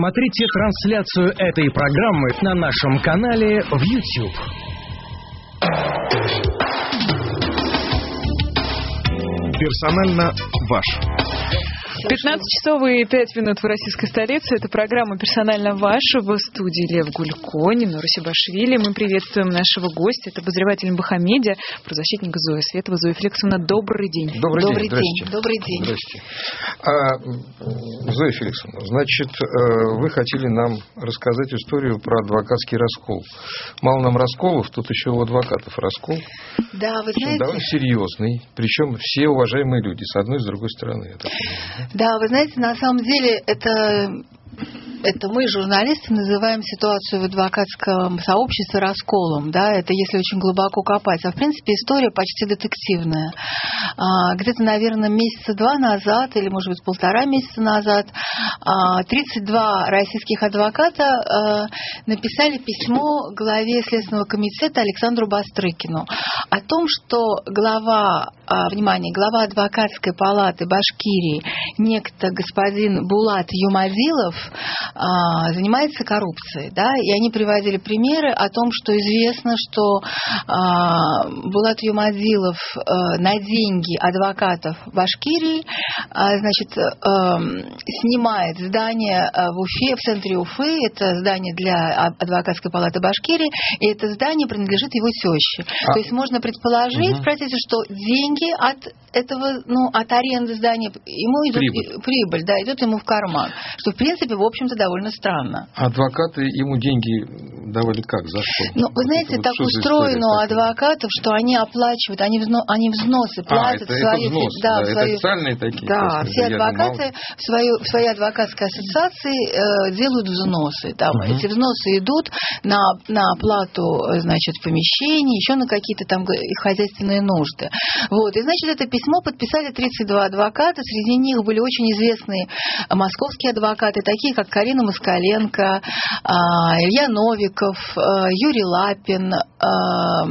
Смотрите трансляцию этой программы на нашем канале в YouTube. Персонально ваш. 15 часов и 5 минут в российской столице. Это программа «Персонально ваша» в студии Лев Гулько, Нина Русибашвили. Мы приветствуем нашего гостя. Это обозреватель Бахамедиа, правозащитник Зоя Светова. Зоя Феликсовна, добрый день. Добрый, Добрый день. день. Добрый день. Здрасте. А, Зоя Феликсовна, значит, э, вы хотели нам рассказать историю про адвокатский раскол. Мало нам расколов, тут еще у адвокатов раскол. Да, вы Причем знаете, довольно серьезный. Причем все уважаемые люди, с одной и с другой стороны. Да, вы знаете, на самом деле это это мы, журналисты, называем ситуацию в адвокатском сообществе расколом, да, это если очень глубоко копать. А в принципе история почти детективная. А, где-то, наверное, месяца два назад, или, может быть, полтора месяца назад, а, 32 российских адвоката а, написали письмо главе Следственного комитета Александру Бастрыкину о том, что глава, а, внимание, глава адвокатской палаты Башкирии, некто господин Булат Юмазилов, а, занимается коррупцией, да, и они приводили примеры о том, что известно, что а, Булат Юмазилов а, на деньги адвокатов Башкирии, а, значит, эм, снимает здание а, в Уфе, в центре Уфы, это здание для а- адвокатской палаты Башкирии, и это здание принадлежит его теще. А- То есть можно предположить, Мгм. простите, что деньги от этого, ну, от аренды здания ему идут Прибыль. прибыль, да, идет ему в карман, что в принципе, в общем-то, довольно странно. Адвокаты ему деньги давали как? За что? Ну, вы знаете, вот так что устроено у адвокатов, что они оплачивают, они, взно, они взносы А, платят это, в это взнос, да, да, это свою- официальные такие. Да, все я думал. адвокаты в, свою, в своей адвокатской ассоциации э, делают взносы. Там Мгм. эти взносы идут на, на оплату, э, значит, помещений, еще на какие-то там хозяйственные нужды. Вот. И, значит, это письмо подписали 32 адвоката. Среди них были очень известные э, московские адвокаты, такие как Карина Москаленко, а, Илья Новиков, э, Юрий Лапин, а,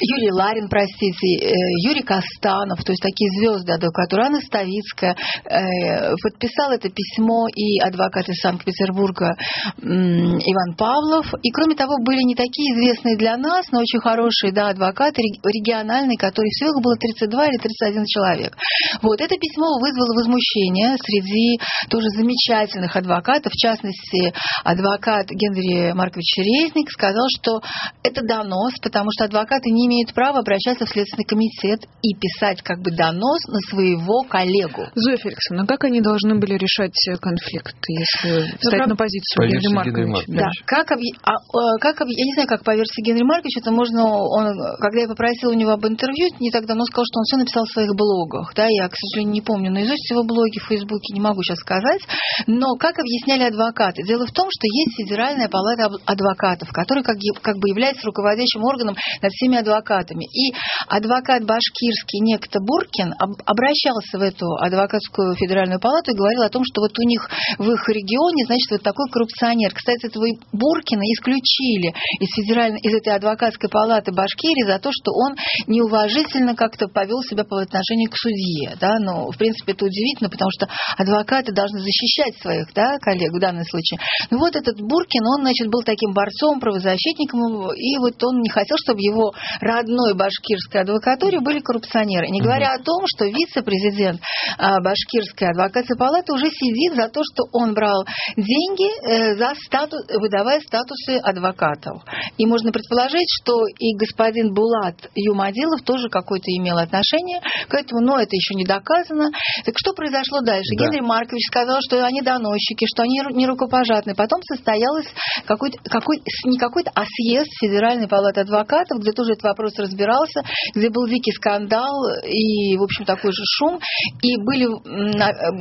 Юрий Ларин, простите, э, Юрий Костанов, то есть такие звезды адвокатуры, Анна Ставицкая. Э, Подписал это письмо и адвокат из Санкт-Петербурга Иван Павлов. И, кроме того, были не такие известные для нас, но очень хорошие да, адвокаты рег- региональные, которые всего было 32 или 31 человек. Вот это письмо вызвало возмущение среди тоже замечательных адвокатов, в частности, адвокат Генри Маркович Резник сказал, что это донос, потому что адвокаты не имеют права обращаться в Следственный комитет и писать как бы донос на своего коллегу. Зоя Феликсовна, как они должны были решать конфликт, если встать прав- на позицию По Генри Марковича? Да, как, а, э, как я не знаю, как по версии Генри Марковича, это можно, он, когда я попросила у него об интервью, не так давно сказал, что он все написал в своих блогах, да, я, к сожалению, не помню наизусть его блоги в Фейсбуке, не могу сейчас сказать, но как объясняли адвокаты? Дело в том, что есть Федеральная палата адвокатов, которая как, как бы является руководящим органом над всеми адвокатами, и адвокат башкирский некто Буркин об- обращался в эту адвокатскую федеральную палату и говорил о том, что вот у них в их регионе, значит, вот такой коррупционер. Кстати, этого Буркина исключили из федеральной, из этой адвокатской палаты Башкирии за то, что он неуважительно как-то повел себя по отношению к судье. Да? Ну, в принципе, это удивительно, потому что адвокаты должны защищать своих да, коллег в данном случае. Ну вот этот Буркин, он, значит, был таким борцом, правозащитником, и вот он не хотел, чтобы в его родной башкирской адвокатуре были коррупционеры. Не говоря о том, что вице-президент а, башкирской адвокатской палаты уже сидит за то, что он брал деньги, э, за статус, выдавая статусы адвокатов. И можно предположить, что и господин Булат Юмадилов тоже какое-то имел отношение к этому, но это еще не доказано. Так что произошло дальше? Да. Генри Маркович сказал, что они доносчики, что они не рукопожатные. Потом состоялось какой-то, какой, не какой-то, а съезд Федеральной палаты адвокатов, где тоже этот вопрос разбирался, где был дикий скандал и, в общем, такой же шум. И были,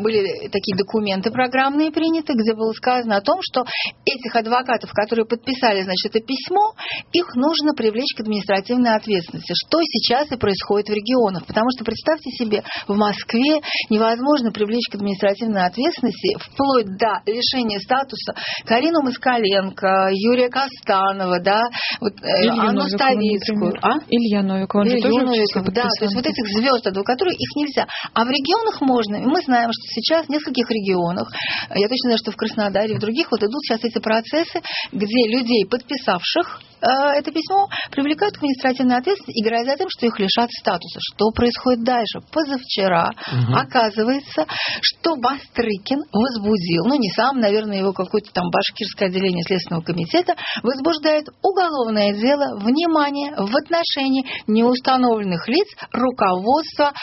были такие документы программные приняты, где было сказано о том, что этих адвокатов, которые подписали, значит, это письмо, их нужно привлечь к административной ответственности, что сейчас и происходит в регионах. Потому что, представьте себе, в Москве невозможно привлечь к административной ответственности вплоть до да, лишение статуса Карину Москаленко, Юрия Костанова, да, вот, э, Илью Анну Новикова, Ставицкую. например. Илья Новиков, он Илью тоже Новиков, да, то есть вот этих звезд адвокатуры, их нельзя. А в регионах можно. И мы знаем, что сейчас в нескольких регионах, я точно знаю, что в Краснодаре, в других, вот идут сейчас эти процессы, где людей, подписавших это письмо, привлекают к административной ответственности и грозят им, что их лишат статуса. Что происходит дальше? Позавчера оказывается, что Бастрыкин возбудил, ну не сам, наверное, его какое-то там башкирское отделение Следственного комитета, возбуждает уголовное дело, внимание, в отношении неустановленных лиц руководства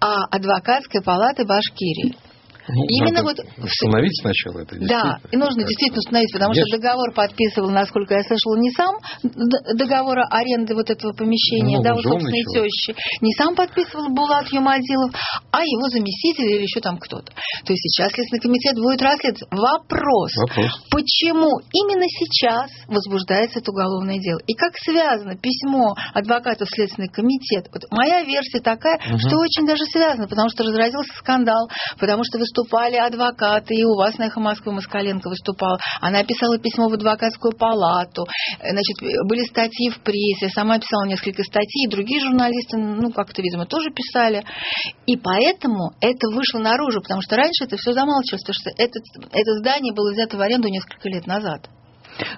а, адвокатской палаты Башкирии. Ну, Именно вот- установить сначала это. Да, и нужно действительно установить, потому Я что договор подписывал, насколько я слышала, не сам д- договор аренды вот этого помещения, Ну, да, у собственной человек. тещи, не сам подписывал Булат Юмадилов, а его заместитель или еще там кто-то. То есть сейчас Следственный комитет будет расследовать вопрос, Вопрос. почему именно сейчас возбуждается это уголовное дело. И как связано письмо адвоката в Следственный комитет. Вот моя версия такая, что очень даже связано, потому что разразился скандал, потому что выступали адвокаты, и у вас на «Эхо Москвы» Москаленко выступала. Она писала письмо в адвокатскую палату, Э, значит, были статьи в прессе, сама писала несколько статей, и другие журналисты, ну, как-то, видимо, тоже писали. И поэтому это вышло наружу, потому что раньше это все замалчивалось, потому что это, это здание было взято в аренду несколько лет назад.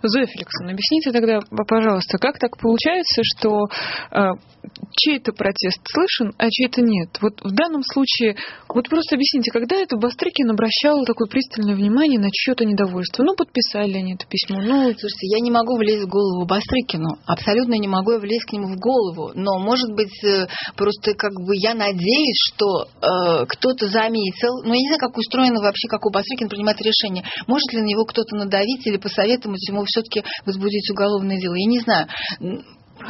Зоя Феликсовна, объясните тогда, пожалуйста, как так получается, что э, чей-то протест слышен, а чей-то нет? Вот в данном случае, вот просто объясните, когда это Бастрыкин обращал такое пристальное внимание на чье-то недовольство? Ну, подписали они это письмо, ну, Слушайте, я не могу влезть в голову Бастрыкину, абсолютно не могу я влезть к нему в голову, но, может быть, э, просто как бы я надеюсь, что э, кто-то заметил, ну, я не знаю, как устроено вообще, как у Бастрыкина принимать решение, может ли на него кто-то надавить или посоветовать ему все-таки возбудить уголовное дело, я не знаю.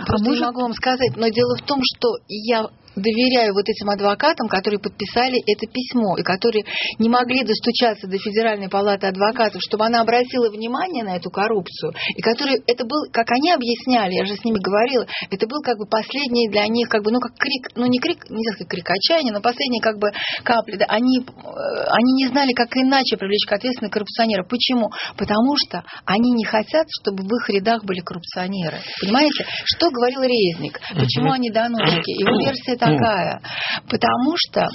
Просто может- не могу вам сказать, но дело в том, что я доверяю вот этим адвокатам, которые подписали это письмо и которые не могли достучаться до Федеральной палаты адвокатов, чтобы она обратила внимание на эту коррупцию, и которые это был, как они объясняли, я же с ними говорила, это был как бы последний для них, как бы, ну как крик, ну не крик, нельзя сказать крик отчаяния, но последний как бы капли, да, они, э, они не знали, как иначе привлечь к ответственности коррупционера. Почему? Потому что они не хотят, чтобы в их рядах были коррупционеры. Понимаете? Что говорил Резник? Почему они доносчики? Его версия такая. Потому что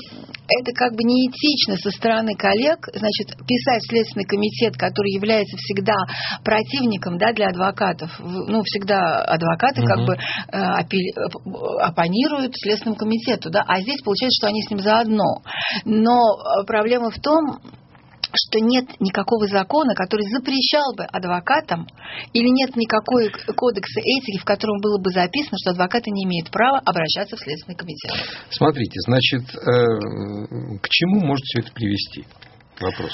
это как бы неэтично со стороны коллег, значит, писать Следственный комитет, который является всегда противником да, для адвокатов. Ну, всегда адвокаты как Мгм. бы э, апелли- э, оппонируют Следственному комитету, да, а здесь получается, что они с ним заодно. Но э, проблема в том, что нет никакого закона, который запрещал бы адвокатам, или нет никакой кодекса этики, в котором было бы записано, что адвокаты не имеют права обращаться в Следственный комитет. Смотрите, значит, э, к чему может все это привести? Вопрос.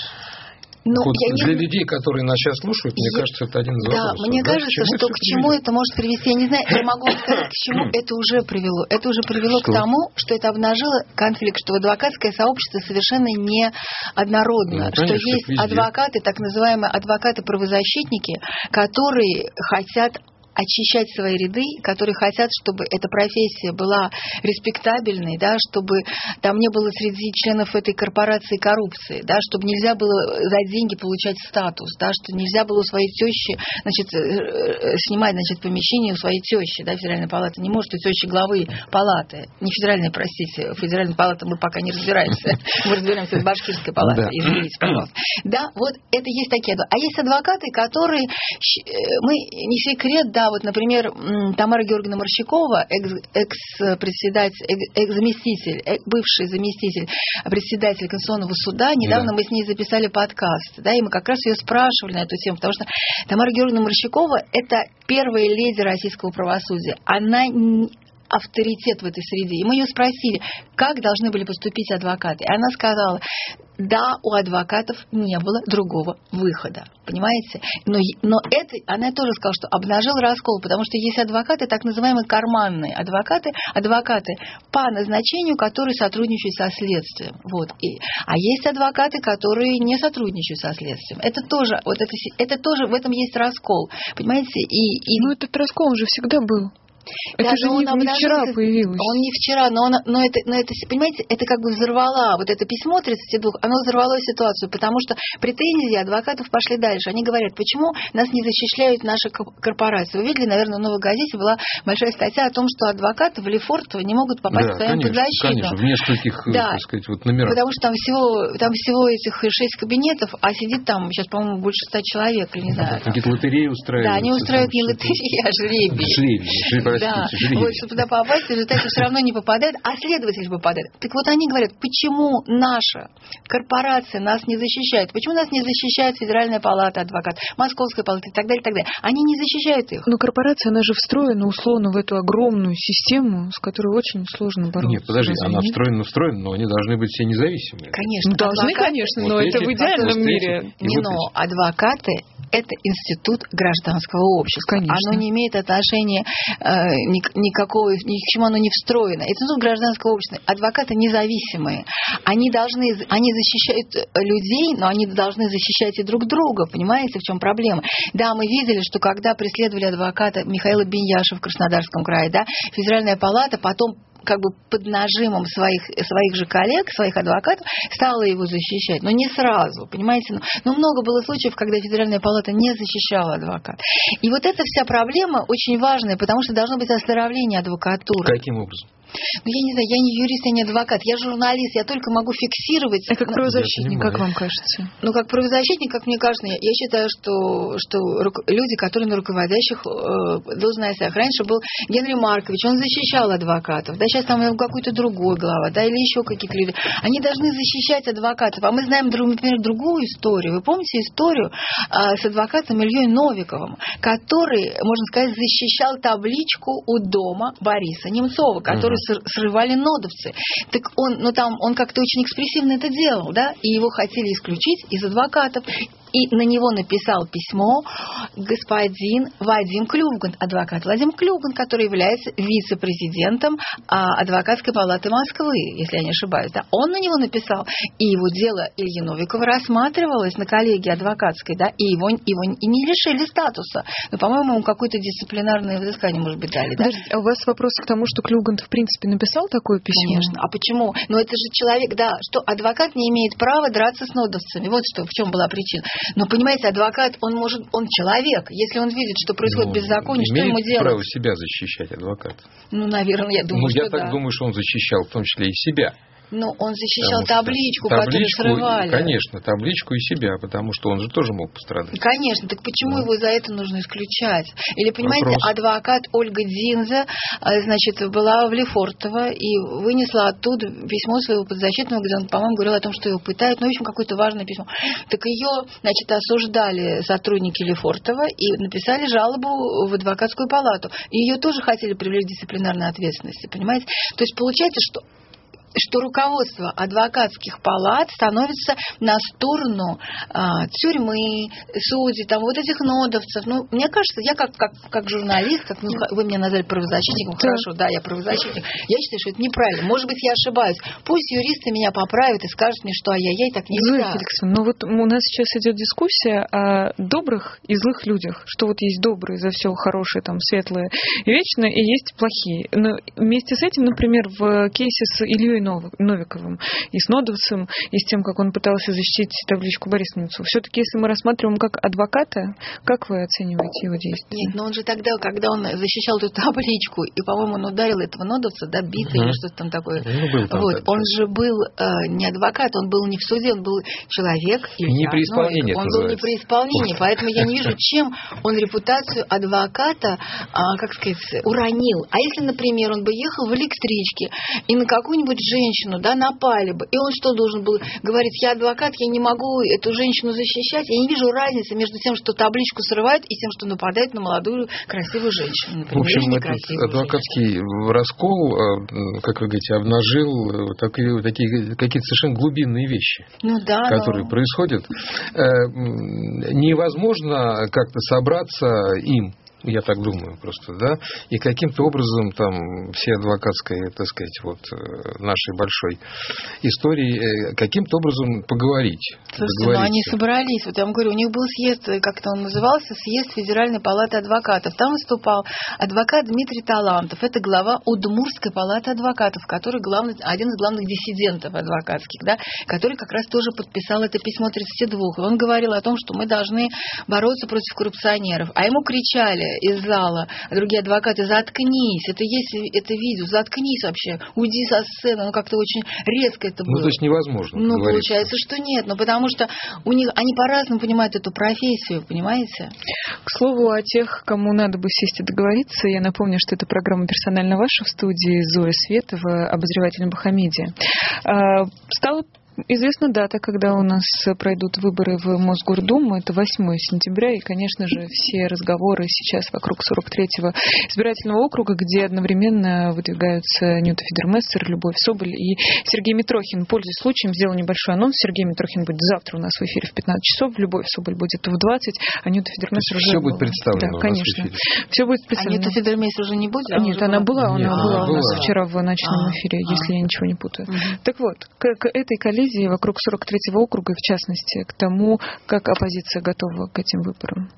Ну, вот я не для людей, которые нас сейчас слушают, мне Я- кажется, это один из Да, вопросов. мне да, кажется, что к чему приведет? это может привести, я не знаю, я могу сказать, к чему это уже привело. Это уже привело Что? к тому, что это обнажило конфликт, что адвокатское сообщество совершенно не однородно, Ну, что есть везде. адвокаты, так называемые адвокаты-правозащитники, которые хотят очищать свои ряды, которые хотят, чтобы эта профессия была респектабельной, да, чтобы там не было среди членов этой корпорации коррупции, да, чтобы нельзя было за деньги получать статус, да, что нельзя было у своей тещи значит, э, э, снимать значит, помещение у своей тещи, да, федеральная палата не может у тещи главы палаты, не федеральная, простите, федеральная палата мы пока не разбираемся, мы разбираемся с башкирской палатой, извините, пожалуйста. Да, вот это есть такие. А есть адвокаты, которые, э, мы не секрет, да, вот, например, Тамара Георгиевна Морщакова, экс- экс-председатель, экс- экс-заместитель, э, бывший заместитель председателя Конституционного суда, недавно Да. мы с ней записали подкаст, да, и мы как раз ее спрашивали на эту тему, потому что Тамара Георгиевна Морщакова – это первая леди российского правосудия. Она авторитет в этой среде. И мы ее спросили, как должны были поступить адвокаты. И она сказала, да, у адвокатов не было другого выхода. Понимаете? Но, но это, она тоже сказала, что обнажил раскол, потому что есть адвокаты, так называемые карманные адвокаты, адвокаты по назначению, которые сотрудничают со следствием. Вот. И, а есть адвокаты, которые не сотрудничают со следствием. Это тоже, вот это, это тоже, в этом есть раскол. Понимаете? И, и ну этот раскол уже всегда был. Это Да, же не, он не вчера появилось. Он не вчера, но, он, но, это, но это, понимаете, это как бы взорвало, вот это письмо 32, оно взорвало ситуацию, потому что претензии адвокатов пошли дальше. Они говорят, почему нас не защищают наши ко- корпорации. Вы видели, наверное, в «Новой газете» была большая статья о том, что адвокаты в Лефортово не могут попасть Да, вдвоем под конечно, защиту. конечно, в нескольких, э, Да. так сказать, вот номерах. Потому что там всего, там всего этих шесть кабинетов, а сидит там сейчас, по-моему, больше ста человек, или не знаю. Какие-то лотереи устраивают. Да, они устраивают не лотереи, а жребий. Жребий, жребий, Да, простите, жребий. вот, чтобы туда попасть, в результате все равно не попадает, а следователь попадает. Так вот они говорят, почему наша корпорация нас не защищает? Почему нас не защищает Федеральная палата адвокат, Московская палата и так далее, и так далее? Они не защищают их. Но корпорация, она же встроена условно в эту огромную систему, с которой очень сложно бороться. Нет, подожди, она нет? встроена, встроена, но они должны быть все независимые. Конечно. Ну, должны, адвокат- конечно, Вот но это эти- в идеальном мире. Не, но адвокаты это институт гражданского общества. Конечно. Оно не имеет отношения э, никакого, ни к чему оно не встроено. Это институт гражданского общества. Адвокаты независимые. Они должны, они защищают э, людей, но они должны защищать и друг друга. Понимаете, в чем проблема? Да, мы видели, что когда преследовали адвоката Михаила Беньяша в Краснодарском крае, да, Федеральная палата потом как бы под нажимом своих, своих же коллег, своих адвокатов, стала его защищать. Но не сразу, понимаете? Но, но много было случаев, когда Федеральная палата не защищала адвоката. И вот эта вся проблема очень важная, потому что должно быть оздоровление адвокатуры. Каким образом? Ну, я не знаю, я не юрист, я не адвокат, я журналист, я только могу фиксировать... А как правозащитник, как вам кажется? ну, как правозащитник, как мне кажется, я, я считаю, что, что люди, которые на руководящих э, должностях. Раньше был Генри Маркович, он защищал адвокатов. Да, сейчас там какой-то другой глава, да, или еще какие-то люди. Они должны защищать адвокатов. А мы знаем, например, другую историю. Вы помните историю а, с адвокатом Ильей Новиковым, который, можно сказать, защищал табличку у дома Бориса Немцова, который срывали нодовцы. Так он, ну там, он как-то очень экспрессивно это делал, да, и его хотели исключить из адвокатов. И на него написал письмо господин Вадим Клюган, адвокат Вадим Клюган, который является вице-президентом а, адвокатской палаты Москвы, если я не ошибаюсь. Да? Он на него написал, и его дело Ильи Новикова рассматривалось на коллегии адвокатской, да, и его, его и не лишили статуса. Но, по-моему, ему какое-то дисциплинарное взыскание, может быть, дали. Да? Подождите, а у вас вопрос к тому, что Клюгант в принципе написал такое письмо? Конечно. А почему? Ну это же человек, да, что адвокат не имеет права драться с нодовцами. Вот что, в чем была причина. Но понимаете, адвокат, он может, он человек. Если он видит, что происходит Ну, беззаконие, что ему делать? право себя защищать адвокат. Ну, наверное, я думаю, ну, что я так да. думаю, что он защищал в том числе и себя. Но он защищал Потому табличку, табличку, которую срывали. Конечно, табличку и себя, потому что он же тоже мог пострадать. Конечно, так почему Ну. его за это нужно исключать? Или, понимаете, Вопрос. адвокат Ольга Динза, а, значит, была в Лефортово и вынесла оттуда письмо своего подзащитного, где он, по-моему, говорил о том, что его пытают, ну, в общем, какое-то важное письмо. Так ее, значит, осуждали сотрудники Лефортова и написали жалобу в адвокатскую палату. И ее тоже хотели привлечь к дисциплинарной ответственности, понимаете? То есть получается, что что руководство адвокатских палат становится на сторону а, тюрьмы, судей, там вот этих нодовцев. Ну, мне кажется, я как, как, как журналист, как ну, вы меня назвали правозащитником, Да. хорошо, да, я правозащитник, я считаю, что это неправильно. Может быть, я ошибаюсь. Пусть юристы меня поправят и скажут мне, что ай-яй-яй, так Зоя нельзя. Феликсовна, ну вот у нас сейчас идет дискуссия о добрых и злых людях, что вот есть добрые за все хорошее, там, светлое и вечное, и есть плохие. Но вместе с этим, например, в кейсе с Ильей Нов- Новиковым и с Нодовцем, и с тем, как он пытался защитить табличку Бориса Немцова, все-таки, если мы рассматриваем как адвоката, как вы оцениваете его действия? Нет, но он же тогда, когда он защищал эту табличку, и, по-моему, он ударил этого нодовца, да, битой Мгм. или что-то там такое. Ну, был там вот, он же был э, не адвокат, он был не в суде, он был человек. Илья Не при исполнении. Он был не при исполнении, поэтому я не вижу, чем он репутацию адвоката, а, как сказать, уронил. А если, например, он бы ехал в электричке, и на какую-нибудь женщину, да, напали бы, и он что должен был говорить, я адвокат, я не могу эту женщину защищать, я не вижу разницы между тем, что табличку срывают, и тем, что нападают на молодую красивую женщину, В например, общем, или этот адвокатский раскол, э, как вы говорите, обнажил э, такие, такие какие-то совершенно глубинные вещи, женщину. Ну да, но- которые происходят. Э, Невозможно как-то собраться им я так думаю просто, да, и каким-то образом там все адвокатской, так сказать, вот э, нашей большой истории, э, каким-то образом поговорить. Слушайте, ну они собрались, вот я вам говорю, у них был съезд, как-то он назывался, съезд Федеральной палаты адвокатов. Там выступал адвокат Дмитрий Талантов, это глава Удмурской палаты адвокатов, который главный, один из главных диссидентов адвокатских, да, который как раз тоже подписал это письмо 32. И он говорил о том, что мы должны бороться против коррупционеров. А ему кричали, из зала, а другие адвокаты, заткнись, это есть это видео, заткнись вообще, уйди со сцены, ну как-то очень резко это было. Ну, то есть невозможно. Ну, получается, что нет, ну потому что у них, они по-разному понимают эту профессию, понимаете? К слову о тех, кому надо бы сесть и договориться, я напомню, что это программа «Персонально ваша» в студии Зоя Светова, обозреватель Бахамедия. А, стало Известна дата, когда у нас пройдут выборы в Мосгордуму. Это 8 сентября. И, конечно же, все разговоры сейчас вокруг 43-го избирательного округа, где одновременно выдвигаются Ньюта Федермессер, Любовь Соболь и Сергей Митрохин. Пользуясь случаем, сделал небольшой анонс. Сергей Митрохин будет завтра у нас в эфире в 15 часов. Любовь Соболь будет в 20, а Ньюта Федермессер уже... Все будет представлено Да, конечно. Все будет представлено. А Ньюта Федермессер уже не будет? А Нет, она была, она была она у нас была. вчера в ночном А. эфире, если А. я ничего не путаю. Так вот, к, к этой коллизии вокруг 43-го округа, в частности, к тому, как оппозиция готова к этим выборам.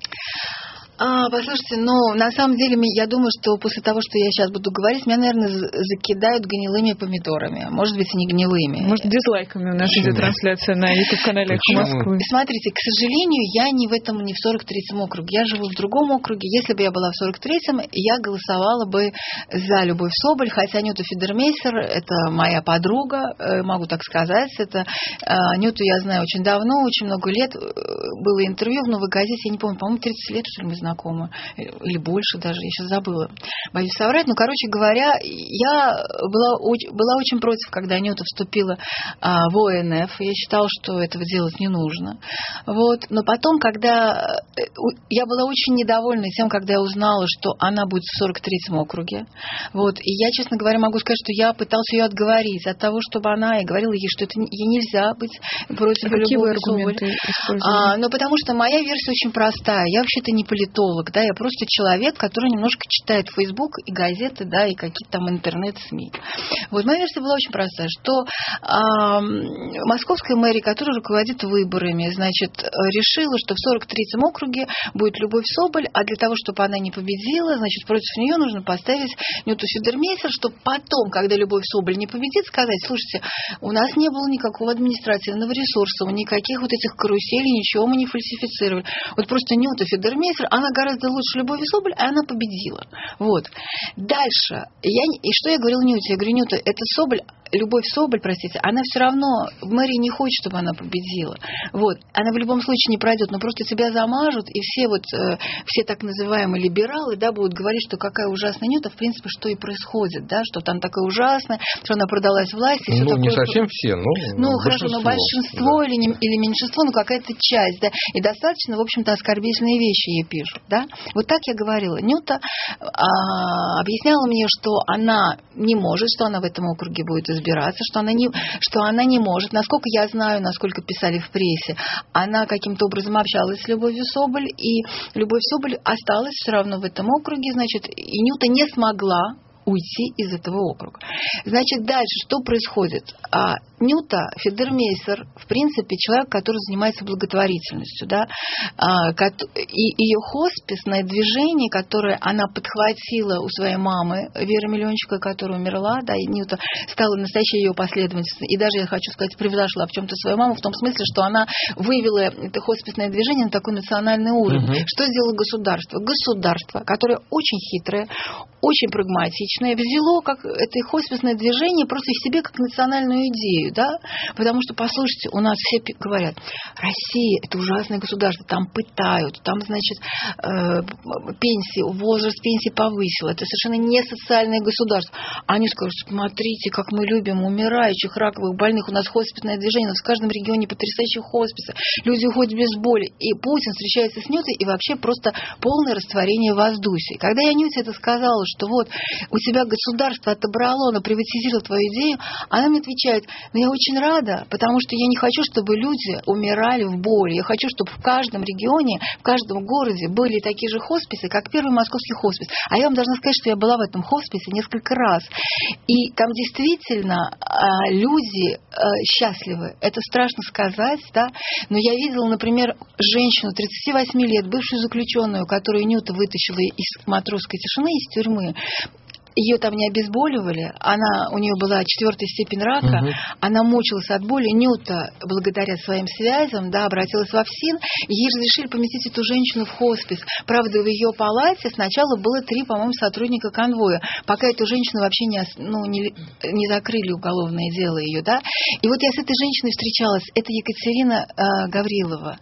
А, послушайте, ну, на самом деле, я думаю, что после того, что я сейчас буду говорить, меня, наверное, закидают гнилыми помидорами. Может быть, и не гнилыми. Может, дизлайками у нас Почему? идет трансляция на YouTube-канале «Эхо Почему? Москвы». Смотрите, к сожалению, я не в этом, не в 43-м округе. Я живу в другом округе. Если бы я была в 43-м, я голосовала бы за Любовь Соболь, хотя Нюта Федермейсер – это моя подруга, э, могу так сказать. Это э, Нюту я знаю очень давно, очень много лет. Э, Было интервью в «Новой газете», я не помню, по-моему, 30 лет, что ли, мы знакомы. Э, Или больше даже, я сейчас забыла. Боюсь соврать. Ну, короче говоря, я была, была очень против, когда Нюта вступила а, в ОНФ. Я считала, что этого делать не нужно. Вот. Но потом, когда э, я была очень недовольна тем, когда я узнала, что она будет в 43-м округе. Вот. И я, честно говоря, могу сказать, что я пыталась ее отговорить от того, чтобы она, я говорила ей, что это ей нельзя быть против А Соболь. аргументы? А, ну, потому что моя версия очень простая. Я вообще-то не политолог, да, я просто человек, который немножко читает Facebook и газеты, да, и какие-то там интернет-СМИ. Вот моя версия была очень простая, что м, московская мэрия, которая руководит выборами, значит, э, решила, что в 43-м округе будет Любовь Соболь, а для того, чтобы она не победила, значит, против нее нужно поставить Нюту Федермейсер, чтобы потом, когда Любовь Соболь не победит, сказать, слушайте, у нас не было никакого административного ресурса, никаких вот этих каруселей, ничего мы не фальсифицировали. Вот просто Нюта Федермейсер, она гораздо лучше Любови Соболь, и она победила. Вот. Дальше. Я, не- и что я говорила Нюте? Я говорю, Нюта, это Соболь, Любовь Соболь, простите, она все равно, в мэрии не хочет, чтобы она победила. Вот. Она в любом случае не пройдет, но просто тебя замажут, и все вот, э, все так называемые либералы, да, будут говорить, что какая ужасная Нюта, в принципе, что и происходит, да, что там такое ужасное, что она продалась власти, Ну, не такое. совсем все, но Ну, хорошо, но большинство или, не- или меньшинство, ну, какая-то часть, да, и достаточно, в общем-то, оскорбительные вещи ей пишут, да. Вот так я говорила. Нюта а, объясняла мне, что она не может, что она в этом округе будет избираться, что она не, что она не может. Насколько я знаю, насколько писали в прессе, она каким-то образом общалась с Любовью Соболь, и Любовь Соболь осталась все равно в этом округе, значит, и Нюта не смогла уйти из этого округа. Значит, дальше что происходит? Нюта Федермейсер, в принципе, человек, который занимается благотворительностью, да, а, и ее хосписное движение, которое она подхватила у своей мамы Веры Миллиончика, которая умерла, да, и Нюта стала настоящей ее последовательницей, и даже, я хочу сказать, превзошла в чем-то свою маму, в том смысле, что она вывела это хосписное движение на такой национальный уровень. Мгм. Что сделало государство? Государство, которое очень хитрое, очень прагматичное, взяло как это хосписное движение просто себе как национальную идею, да? Потому что, послушайте, у нас все говорят, Россия – это ужасное государство, там пытают, там, значит, э, пенсии, возраст пенсии повысил, это совершенно не социальное государство. Они скажут, смотрите, как мы любим умирающих, раковых больных, у нас хосписное движение, у нас в каждом регионе потрясающие хосписы, люди уходят без боли. И Путин встречается с Нютой, и вообще просто полное растворение в воздухе. Когда я Нюте это сказала, что вот у тебя государство отобрало, оно приватизировало твою идею, она мне отвечает, Но я очень рада, потому что я не хочу, чтобы люди умирали в боли. Я хочу, чтобы в каждом регионе, в каждом городе были такие же хосписы, как первый московский хоспис. А я вам должна сказать, что я была в этом хосписе несколько раз. И там действительно а, люди а, счастливы. Это страшно сказать, да, но я видела, например, женщину 38 лет, бывшую заключенную, которую Нюта вытащила из матросской тишины, из тюрьмы ее там не обезболивали, она, у нее была четвертая степень рака, угу. она мучилась от боли, Нюта, благодаря своим связям, да, обратилась в ФСИН, ей разрешили поместить эту женщину в хоспис. Правда, в ее палате сначала было три, по-моему, сотрудника конвоя, пока эту женщину вообще не, ну, не, не закрыли уголовное дело ее, да. И вот я с этой женщиной встречалась, это Екатерина э, Гаврилова.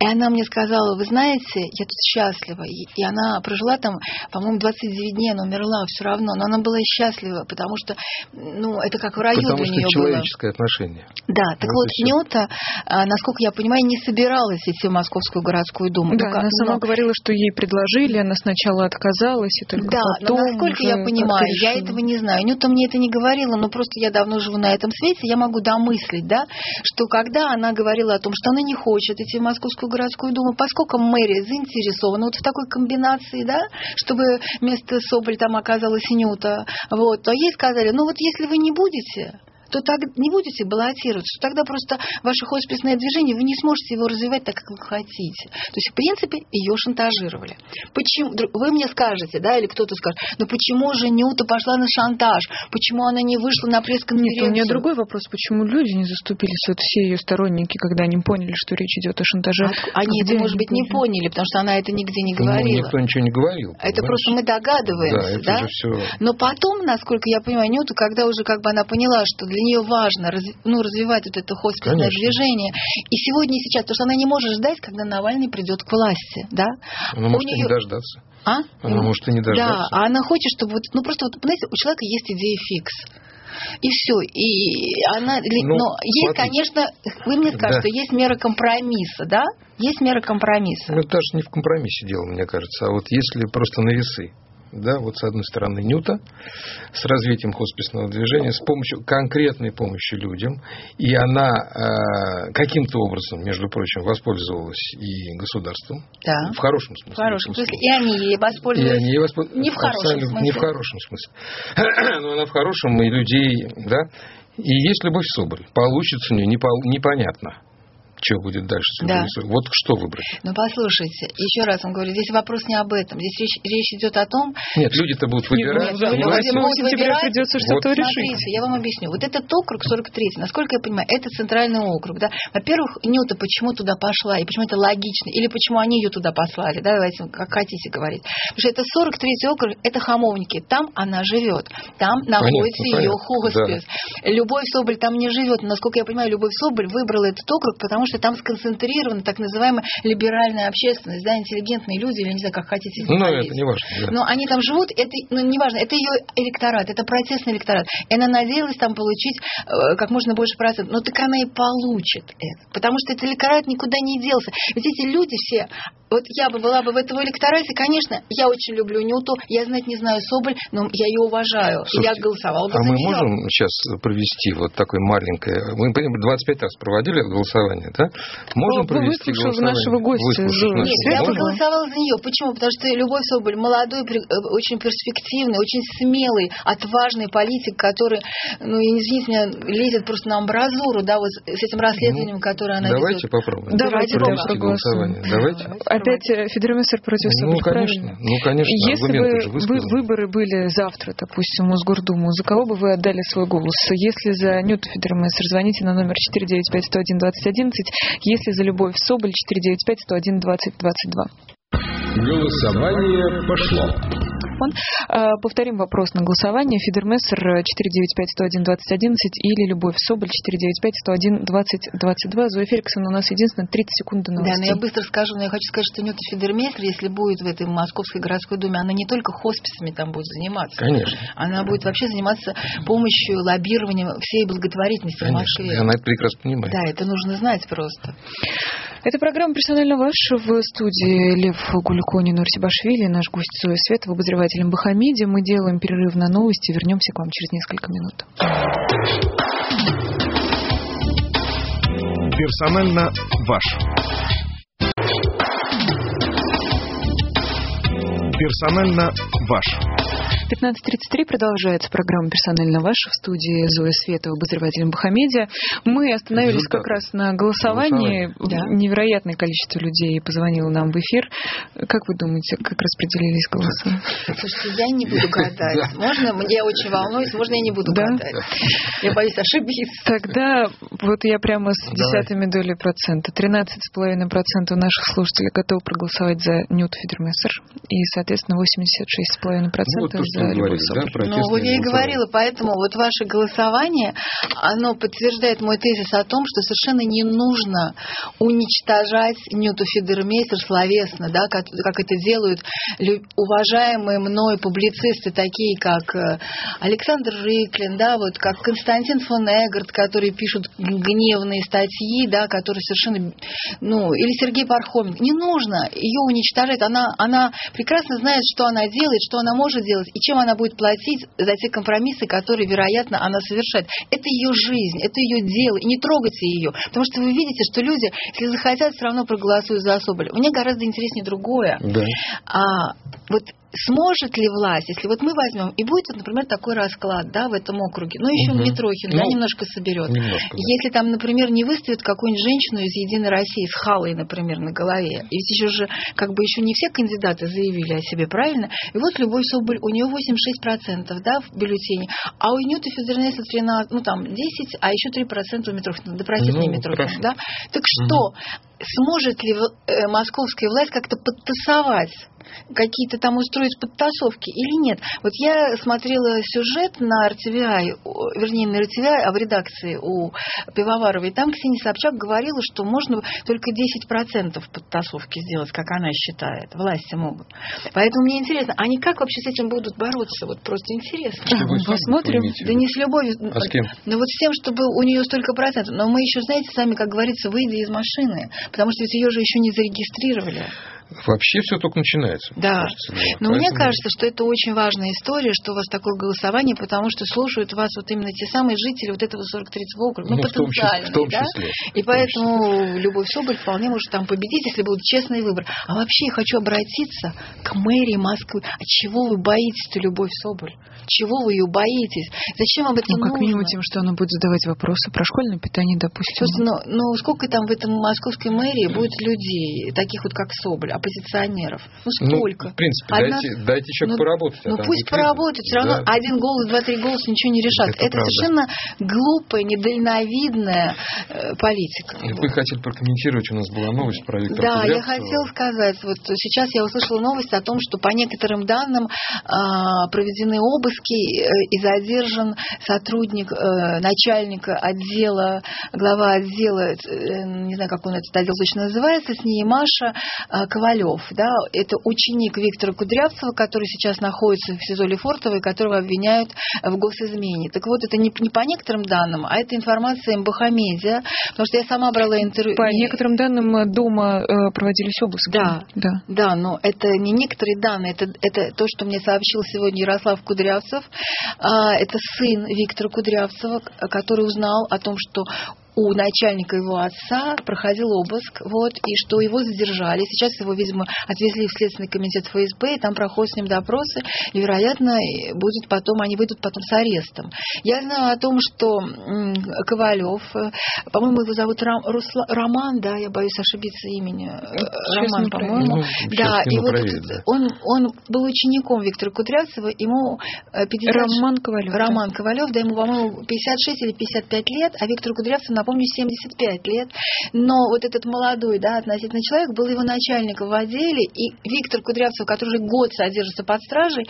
И она мне сказала, вы знаете, я тут счастлива. И она прожила там, по-моему, 29 дней, она умерла все равно. Но она была счастлива, потому что, ну, это как в раю потому для что нее человеческое было. отношение. Да, так вот, вот Нюта, а, насколько я понимаю, не собиралась идти в Московскую городскую думу. Да, Только, она сама но... говорила, что ей предложили, она сначала отказалась, и только да, потом но насколько я понимаю, я этого не знаю. Нюта мне это не говорила, но просто я давно живу на этом свете, я могу домыслить, да, что когда она говорила о том, что она не хочет идти в Московскую городскую думу, поскольку мэрия заинтересована вот в такой комбинации, да, чтобы вместо Соболь там оказалась Нюта, вот, то ей сказали, ну вот если вы не будете, то так не будете баллотироваться, то тогда просто ваше хосписное движение, вы не сможете его развивать так, как вы хотите. То есть, в принципе, ее шантажировали. Почему? Вы мне скажете, да, или кто-то скажет, но почему же Нюта пошла на шантаж? Почему она не вышла на пресс-конференцию? Нет, у меня другой вопрос. Почему люди не заступились, вот все ее сторонники, когда они поняли, что речь идет о шантаже? А, они это, может быть, не поняли, потому что она это нигде не говорила. Ну, никто ничего не говорил. Это просто мы догадываемся, да? да? все... Но потом, насколько я понимаю, Нюта, когда уже как бы она поняла, что для нее важно ну, развивать вот это хосписное Конечно. движение. И сегодня и сейчас, потому что она не может ждать, когда Навальный придет к власти, да? Она может нее... и не дождаться. А? Она может и не дождаться. Да, а она хочет, чтобы вот, ну просто вот, знаете, у человека есть идея фикс. И все. И она, ну, но есть, конечно, вы мне скажете, да. что есть мера компромисса, да? Есть мера компромисса. Ну, это даже не в компромиссе дело, мне кажется, а вот если просто на весы да, вот с одной стороны Нюта, с развитием хосписного движения, с помощью, конкретной помощи людям, и она э, каким-то образом, между прочим, воспользовалась и государством, да. в хорошем смысле. В хорошем смысле. И они ей воспользовались. И они ей воспользовались. Не в хорошем смысле. Не в хорошем смысле. Но она в хорошем, и людей, да. И есть Любовь Соболь. Получится у нее непонятно что будет дальше с да. Вот что выбрать? Ну, послушайте, еще раз вам говорю, здесь вопрос не об этом. Здесь речь, речь идет о том... Нет, люди-то будут выбирать. Нет, ну, люди будут выбирать. придется что-то вот. решить. Смотрите, я вам объясню. Вот этот округ 43, насколько я понимаю, это центральный округ. Да? Во-первых, Нюта почему туда пошла, и почему это логично, или почему они ее туда послали, да, давайте как хотите говорить. Потому что это 43 округ, это Хамовники, там она живет, там находится понятно, ее хоспис. Да. Любовь Соболь там не живет. Насколько я понимаю, Любовь Соболь выбрала этот округ, потому что там сконцентрирована так называемая либеральная общественность, да, интеллигентные люди, или не знаю, как хотите Ну, это не важно. Да. Но они там живут, это, ну, не важно, это ее электорат, это протестный электорат. И она надеялась там получить э, как можно больше процентов. Но так она и получит это. Потому что этот электорат никуда не делся. Ведь эти люди все, вот я бы была бы в этом электорате, конечно, я очень люблю Нюту, я знать не знаю Соболь, но я ее уважаю. Слушайте, я голосовала бы а за мы нее. можем сейчас провести вот такое маленькое... Мы 25 раз проводили голосование, да? Можем Вы провести голосование? нашего гостя. Выслушав Нет, я бы голосовала за нее. Почему? Потому что Любовь Соболь молодой, э, очень перспективный, очень смелый, отважный политик, который, ну, извините меня, лезет просто на амбразуру, да, вот с этим расследованием, ну, которое она Давайте ведет. попробуем. Давайте провести да, голосование. Давайте. Опять э, Федерамистр против Ну, конечно. правильно? Ну, конечно. Если бы вы, выборы были завтра, допустим, в Мосгордуму, за кого бы вы отдали свой голос? Если за Нюту Федерамистр, звоните на номер 495-101-2011. Если за Любовь Соболь, 495-101-2022. Голосование пошло. Он, э, повторим вопрос на голосование. Фидермессер 495-101-2011 или Любовь Соболь 495-101-2022. Зоя Феликсовна, у нас единственное 30 секунд до Да, новостей. но я быстро скажу, но я хочу сказать, что Нюта Федермейстер, если будет в этой Московской городской думе, она не только хосписами там будет заниматься. Конечно. Она будет вообще заниматься помощью, лоббированием всей благотворительности в Конечно. Москве. И она это прекрасно понимает. Да, это нужно знать просто. Это программа «Персонально ваш» в студии Лев Гульконин, Нурсибашвили, наш гость Зоя Светова, обозреватель писателем Бахамиди. Мы делаем перерыв на новости. Вернемся к вам через несколько минут. Персонально ваш. Персонально ваш. 15.33 продолжается программа «Персонально ваша» в студии Зоя Светова, обозреватель Бахамедия. Мы остановились Результат. как раз на голосовании. Да. Невероятное количество людей позвонило нам в эфир. Как вы думаете, как распределились голоса? Слушайте, я не буду гадать. Можно? Я очень волнуюсь. Можно я не буду Да? гадать? Я боюсь ошибиться. Тогда вот я прямо с десятыми долей процента. 13,5% наших слушателей готовы проголосовать за Нют Фидермессер. И, соответственно, 86,5% Ну, вот вы Любовь говорили, да, Ну, вот я и говорила, поэтому вот ваше голосование, оно подтверждает мой тезис о том, что совершенно не нужно уничтожать Ньюту Фидермейстер словесно, да, как, как это делают уважаемые мной публицисты, такие как э, Александр Рыклин, да, вот как Константин фон Эггард, которые пишут гневные статьи, да, которые совершенно, ну, или Сергей Пархоменко. Не нужно ее уничтожать. Она, она прекрасно знает, что она делает, что она может делать и чем она будет платить за те компромиссы, которые, вероятно, она совершает. Это ее жизнь, это ее дело, и не трогайте ее. Потому что вы видите, что люди, если захотят, все равно проголосуют за Соболя. Мне гораздо интереснее другое. Да. А вот сможет ли власть, если вот мы возьмем, и будет, например, такой расклад, да, в этом округе, ну, еще Мгм. Митрохин, да, Ну, немножко соберет. Немножко. да. Если там, например, не выставят какую-нибудь женщину из Единой России с халой, например, на голове, и ведь еще же, как бы еще не все кандидаты заявили о себе, правильно? И вот Любовь Соболь, у нее 86%, да, в бюллетене, а у Ньюта Федернеса 13, ну там 10, а еще 3% у Митрохина. Да простите Ну, Митрохина, да? Так что, сможет ли э, московская власть как-то подтасовать какие-то там устроить подтасовки или нет. Вот я смотрела сюжет на RTVI, вернее, на RTVI, а в редакции у Пивоваровой, там Ксения Собчак говорила, что можно только 10% подтасовки сделать, как она считает. Власти могут. Поэтому мне интересно, они как вообще с этим будут бороться? Вот просто интересно. Любой Посмотрим. Да не с любовью. А с кем? Ну вот с тем, чтобы у нее столько процентов. Но мы еще, знаете, сами, как говорится, выйдя из машины. Потому что ведь ее же еще не зарегистрировали. Вообще все только начинается. Да. кажется, да. Но мне Поэтому- кажется, что это очень важная история, что у вас такое голосование, потому что слушают вас вот именно те самые жители вот этого 43-го округа. Ну, Ну, в том числе- потенциальные, в том да? числе, И в том поэтому Любовь Соболь вполне может там победить, если будут честные выборы. А вообще я хочу обратиться к мэрии Москвы. А чего вы боитесь-то, Любовь Соболь? Чего вы ее боитесь? Зачем вам это Ну, как нужно? минимум тем, что она будет задавать вопросы про школьное питание, допустим. Слушайте, ну, ну сколько там в этом московской мэрии будет людей, таких вот как Соболь, оппозиционеров? Ну Ну, сколько? в принципе, Одна- дайте, дайте человеку Ну, поработать. а Ну пусть поработают, все равно Да. один голос, два-три голоса ничего не решат. Это Это, правда. совершенно глупая, недальновидная э, политика. И Вот. Вы хотели прокомментировать, у нас была новость про Виктора Да, я Кудрявцева. хотела сказать, вот сейчас я услышала новость о том, что по некоторым данным а, проведены обыски э, и задержан сотрудник, э, начальника отдела, глава отдела, э, не знаю, как он этот отдел точно называется, с ней Маша Ковалев. Да, это ученик Виктора Кудрявцева, который сейчас находится в СИЗО Лефортово и которого обвиняют в госизмене. Так вот, это не, не по некоторым данным, а это информация МБХ-медиа, потому что я сама брала интервью. По не- некоторым данным дома проводились обыски. Да. да. Да, но это не некоторые данные, это, это то, что мне сообщил сегодня Ярослав Кудрявцев. А, Это сын Виктора Кудрявцева, который узнал о том, что у начальника его отца проходил обыск, вот, и что его задержали. Сейчас его, видимо, отвезли в Следственный комитет ФСБ, и там проходят с ним допросы, и, вероятно, будет потом, они выйдут потом с арестом. Я знаю о том, что Ковалев, э, по-моему, его зовут Рам- Русла- Роман, да, я боюсь ошибиться имени. э, Сейчас Роман, по-моему. Ну, Да, и вот да. он, он был учеником Виктора Кудрявцева, ему э, 50... Роман Ковалев. да. Роман Ковалев, да, ему, по-моему, 56 или 55 лет, а Виктору Кудрявцеву, напомню, 75 лет. Но вот этот молодой, да, относительно человек был его начальником в отделе, и Виктор Кудрявцев, который уже год содержится под стражей,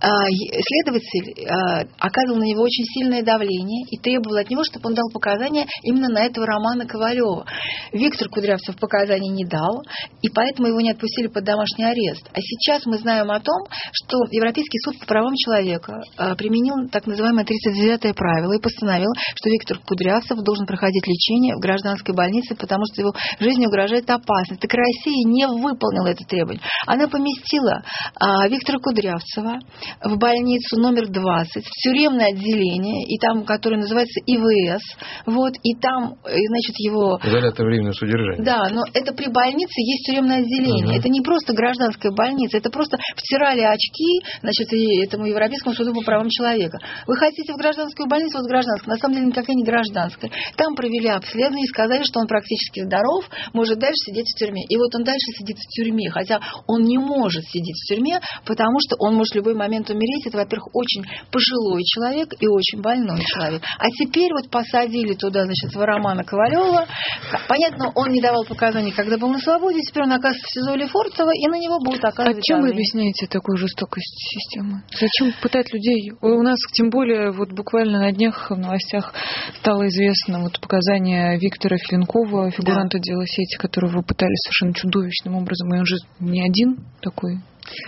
а, следователь а, оказывал на него очень сильное давление и требовал от него, чтобы он дал показания именно на этого Романа Ковалева. Виктор Кудрявцев показаний не дал, и поэтому его не отпустили под домашний арест. А сейчас мы знаем о том, что Европейский суд по правам человека а, применил так называемое 39-е правило и постановил, что Виктор Кудрявцев должен проходить проходить лечение в гражданской больнице, потому что его жизни угрожает опасность. Так Россия не выполнила это требование. Она поместила а, Виктора Кудрявцева в больницу номер 20, в тюремное отделение, и там, которое называется ИВС, вот, и там, э, значит, его... Изолятор временного содержания. Да, но это при больнице есть тюремное отделение. Угу. Это не просто гражданская больница, это просто втирали очки, значит, и этому Европейскому суду по правам человека. Вы хотите в гражданскую больницу, вот гражданскую, на самом деле никакая не гражданская. Там провели обследование и сказали, что он практически здоров, может дальше сидеть в тюрьме. И вот он дальше сидит в тюрьме, хотя он не может сидеть в тюрьме, потому что он может в любой момент умереть. Это, во-первых, очень пожилой человек и очень больной человек. А теперь вот посадили туда, значит, Романа Ковалева. Понятно, он не давал показаний, когда был на свободе, теперь он оказывается в СИЗО Лефортово, и на него будут оказывать А чем вы объясняете такую жестокость системы? Зачем пытать людей? У нас, тем более, вот буквально на днях в новостях стало известно вот показания Виктора Филинкова, фигуранта да. дела сети, которого пытались совершенно чудовищным образом, и он же не один такой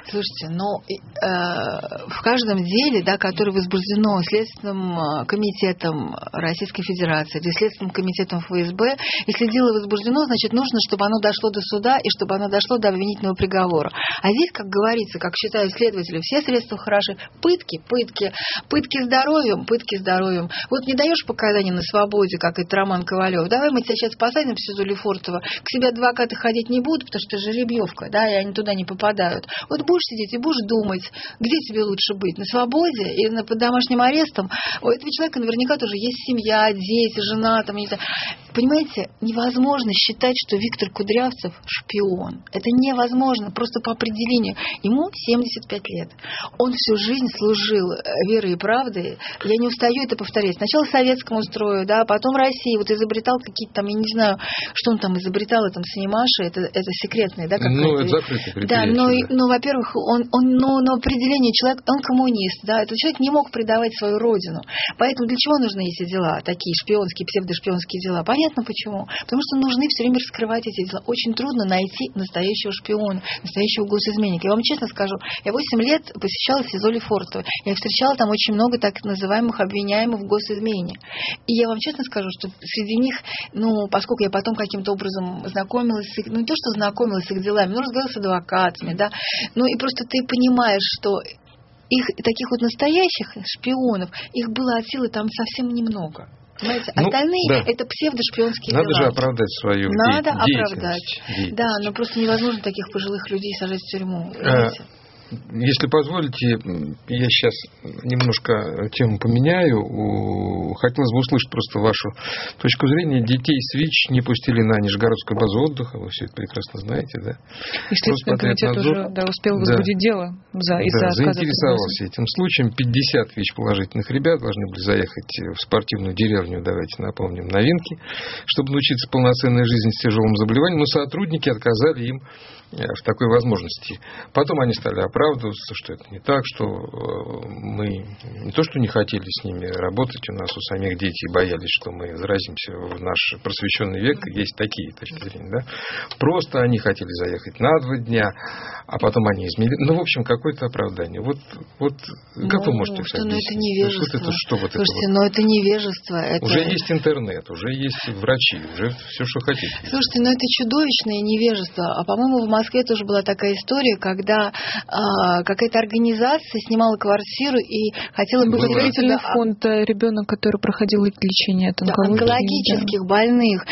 Слушайте, но э, в каждом деле, да, которое возбуждено Следственным э, комитетом Российской Федерации или Следственным комитетом ФСБ, если дело возбуждено, значит, нужно, чтобы оно дошло до суда и чтобы оно дошло до обвинительного приговора. А здесь, как говорится, как считают следователи, все средства хороши. Пытки, пытки, пытки здоровьем, пытки здоровьем. Вот не даешь показания на свободе, как это Роман Ковалев. Давай мы тебя сейчас посадим в СИЗО Лефортово. К себе адвокаты ходить не будут, потому что жеребьевка, да, и они туда не попадают. Вот будешь сидеть и будешь думать, где тебе лучше быть, на свободе или под домашним арестом. У этого человека наверняка тоже есть семья, дети, жена, там, не знаю. Понимаете, невозможно считать, что Виктор Кудрявцев шпион. Это невозможно, просто по определению. Ему 75 лет. Он всю жизнь служил э, верой и правдой. Я не устаю это повторять. Сначала советскому строю, да, потом России. Вот изобретал какие-то там, я не знаю, что он там изобретал, этом Санимаше, это, это секретное, да, как Ну, это закрытое Да, но, но во-первых, он, он ну, на определение человек, он коммунист, да, этот человек не мог предавать свою родину. Поэтому для чего нужны эти дела, такие шпионские, псевдошпионские дела? Понятно почему. Потому что нужны все время раскрывать эти дела. Очень трудно найти настоящего шпиона, настоящего госизменника. Я вам честно скажу, я 8 лет посещала СИЗО Лефортово. Я встречала там очень много так называемых обвиняемых в госизмене. И я вам честно скажу, что среди них, ну, поскольку я потом каким-то образом знакомилась с их, ну, не то, что знакомилась с их делами, но разговаривала с адвокатами, да, ну и просто ты понимаешь, что их таких вот настоящих шпионов, их было от силы там совсем немного. Понимаете? Ну, Остальные да. это псевдошпионские Надо дела. же оправдать свою Надо де- оправдать. Деятельность. Да, но просто невозможно таких пожилых людей сажать в тюрьму. А, если позволите, я сейчас немножко тему поменяю. Хотелось бы услышать просто вашу точку зрения. Детей с ВИЧ не пустили на Нижегородскую базу отдыха, вы все это прекрасно знаете, да? И Следственный комитет уже да, успел возбудить да. дело за, из-за да, заинтересовался этим случаем. 50 ВИЧ-положительных ребят должны были заехать в спортивную деревню, давайте напомним, новинки, чтобы научиться полноценной жизни с тяжелым заболеванием, но сотрудники отказали им Э, в такой возможности. Потом они стали оправдываться, что это не так, что э, мы не то, что не хотели с ними работать, у нас у самих дети боялись, что мы заразимся в наш просвещенный век, есть такие точки зрения, да. Просто они хотели заехать на два дня, а потом они изменили. Ну, в общем, какое-то оправдание. Вот, вот как ну, вы можете что, ну, это невежество. Вот это, что вот Слушайте, это вот? но это невежество. Это... Уже есть интернет, уже есть врачи, уже все, что хотите. Слушайте, но это чудовищное невежество. А, по-моему, в Москве тоже была такая история, когда а, какая-то организация снимала квартиру и хотела бы... Благотворительный фонд э, ребенок, который проходил лечение от онкологии. Да, онкологических да. больных.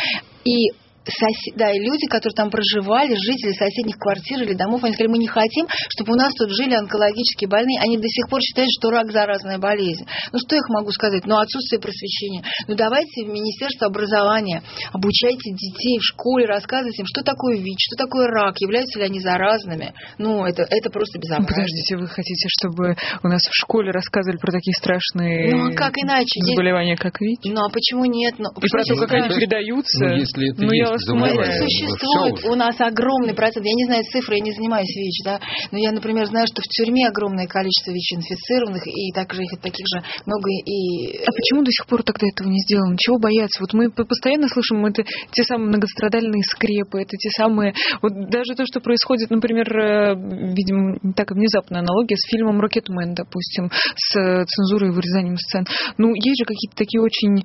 И сосед... да, и люди, которые там проживали, жители соседних квартир или домов, они сказали, мы не хотим, чтобы у нас тут жили онкологически больные. Они до сих пор считают, что рак заразная болезнь. Ну, что я могу сказать? Ну, отсутствие просвещения. Ну, давайте в Министерство образования обучайте детей в школе, рассказывайте им, что такое ВИЧ, что такое рак, являются ли они заразными. Ну, это, это просто безобразие. Подождите, вы хотите, чтобы у нас в школе рассказывали про такие страшные ну, а как иначе? заболевания, как ВИЧ? Ну, а почему нет? Ну, и про то, как они передаются? Ну, если это ну, есть Ну, Существует у нас огромный процент. Я не знаю цифры, я не занимаюсь ВИЧ, да, но я, например, знаю, что в тюрьме огромное количество ВИЧ-инфицированных, и также их таких же много и... А почему до сих пор тогда этого не сделано? Чего бояться? Вот мы постоянно слышим, это те самые многострадальные скрепы, это те самые... Вот даже то, что происходит, например, э, видимо, не так внезапная аналогия с фильмом «Рокетмен», допустим, с э, цензурой и вырезанием сцен. Ну, есть же какие-то такие очень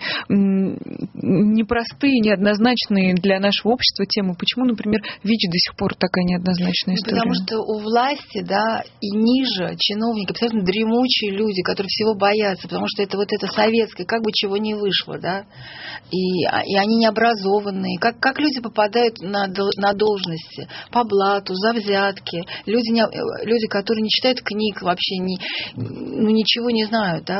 непростые, неоднозначные для нашего общества темы. Почему, например, ВИЧ до сих пор такая неоднозначная история? Потому что у власти, да, и ниже чиновники, абсолютно дремучие люди, которые всего боятся, потому что это вот это советское, как бы чего не вышло, да, и, а- и они необразованные. Как, как люди попадают на, на должности? По блату, за взятки. Люди, не, люди, которые не читают книг вообще, не, ну, ничего не знают, да.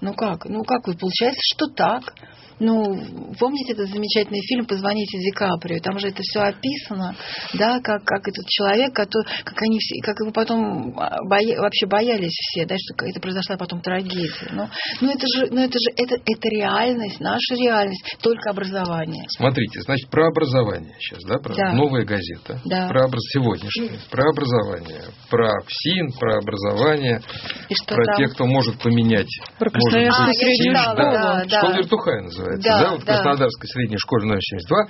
Ну как? Ну как вы? Получается, что так. Ну, помните этот замечательный фильм «Позвоните Ди Каприо»? Там же это все описано, да, как, как этот человек, который, как они все, как его потом а, боя- вообще боялись все, да, что это произошла потом трагедия. Ну, ну это же, ну это же, это, это реальность, наша реальность, только образование. Смотрите, значит, про образование сейчас, да, про Да. новая газета, Да. про образ... сегодняшняя, про образование, про ФСИН, про образование, И что про там? тех, кто может поменять, Про может Красноярскую быть, А, я читала, да, да. Школа Вертухая называется, да, Да, вот в да. Краснодарской средней школе номер 72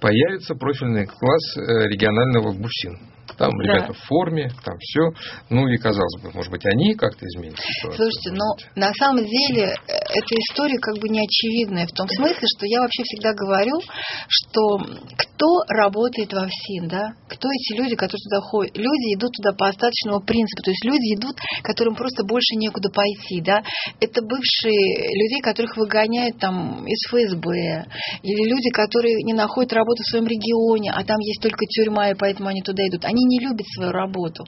появится профильный класс э, регионального БУФСИН. Там Да. ребята в форме, там все. Ну и казалось бы, может быть, они как-то изменят ситуацию. Слушайте, но быть. на самом деле э, эта история как бы не очевидная в том смысле, что я вообще всегда говорю, что кто работает во ФСИН, да, кто эти люди, которые туда ходят, люди идут туда по остаточному принципу, то есть люди идут, которым просто больше некуда пойти, да, это бывшие людей, которых выгоняют там из ФСБ, или люди, которые не находят работу в своем регионе, а там есть только тюрьма, и поэтому они туда идут. Они не любят свою работу.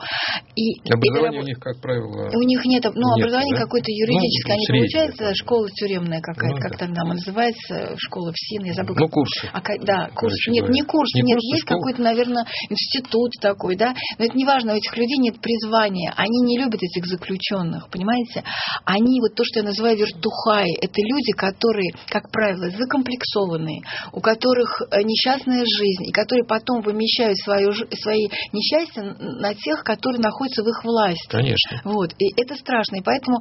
И Образование рабо- у них, как правило, у них нет, ну, Нет, образование да? какое-то юридическое, Ну, они там. школа тюремная какая-то, Ну, как да. там она называется, школа ФСИН, я забыла. ну, курсы. а, да, курс. короче Нет, говоря. не курс, Не нет, есть школа? какой-то, наверное, институт такой, да. Но это не важно, у этих людей нет призвания. Они не любят этих заключенных, понимаете? Они, вот то, что я называю вертухаи, это люди, которые, как правило, закомплексованные, у которых э, несчастная жизнь, и которые потом вымещают свою, свои несчастья н- на тех, которые находятся в их власти. Конечно. Вот, и это страшно, и поэтому,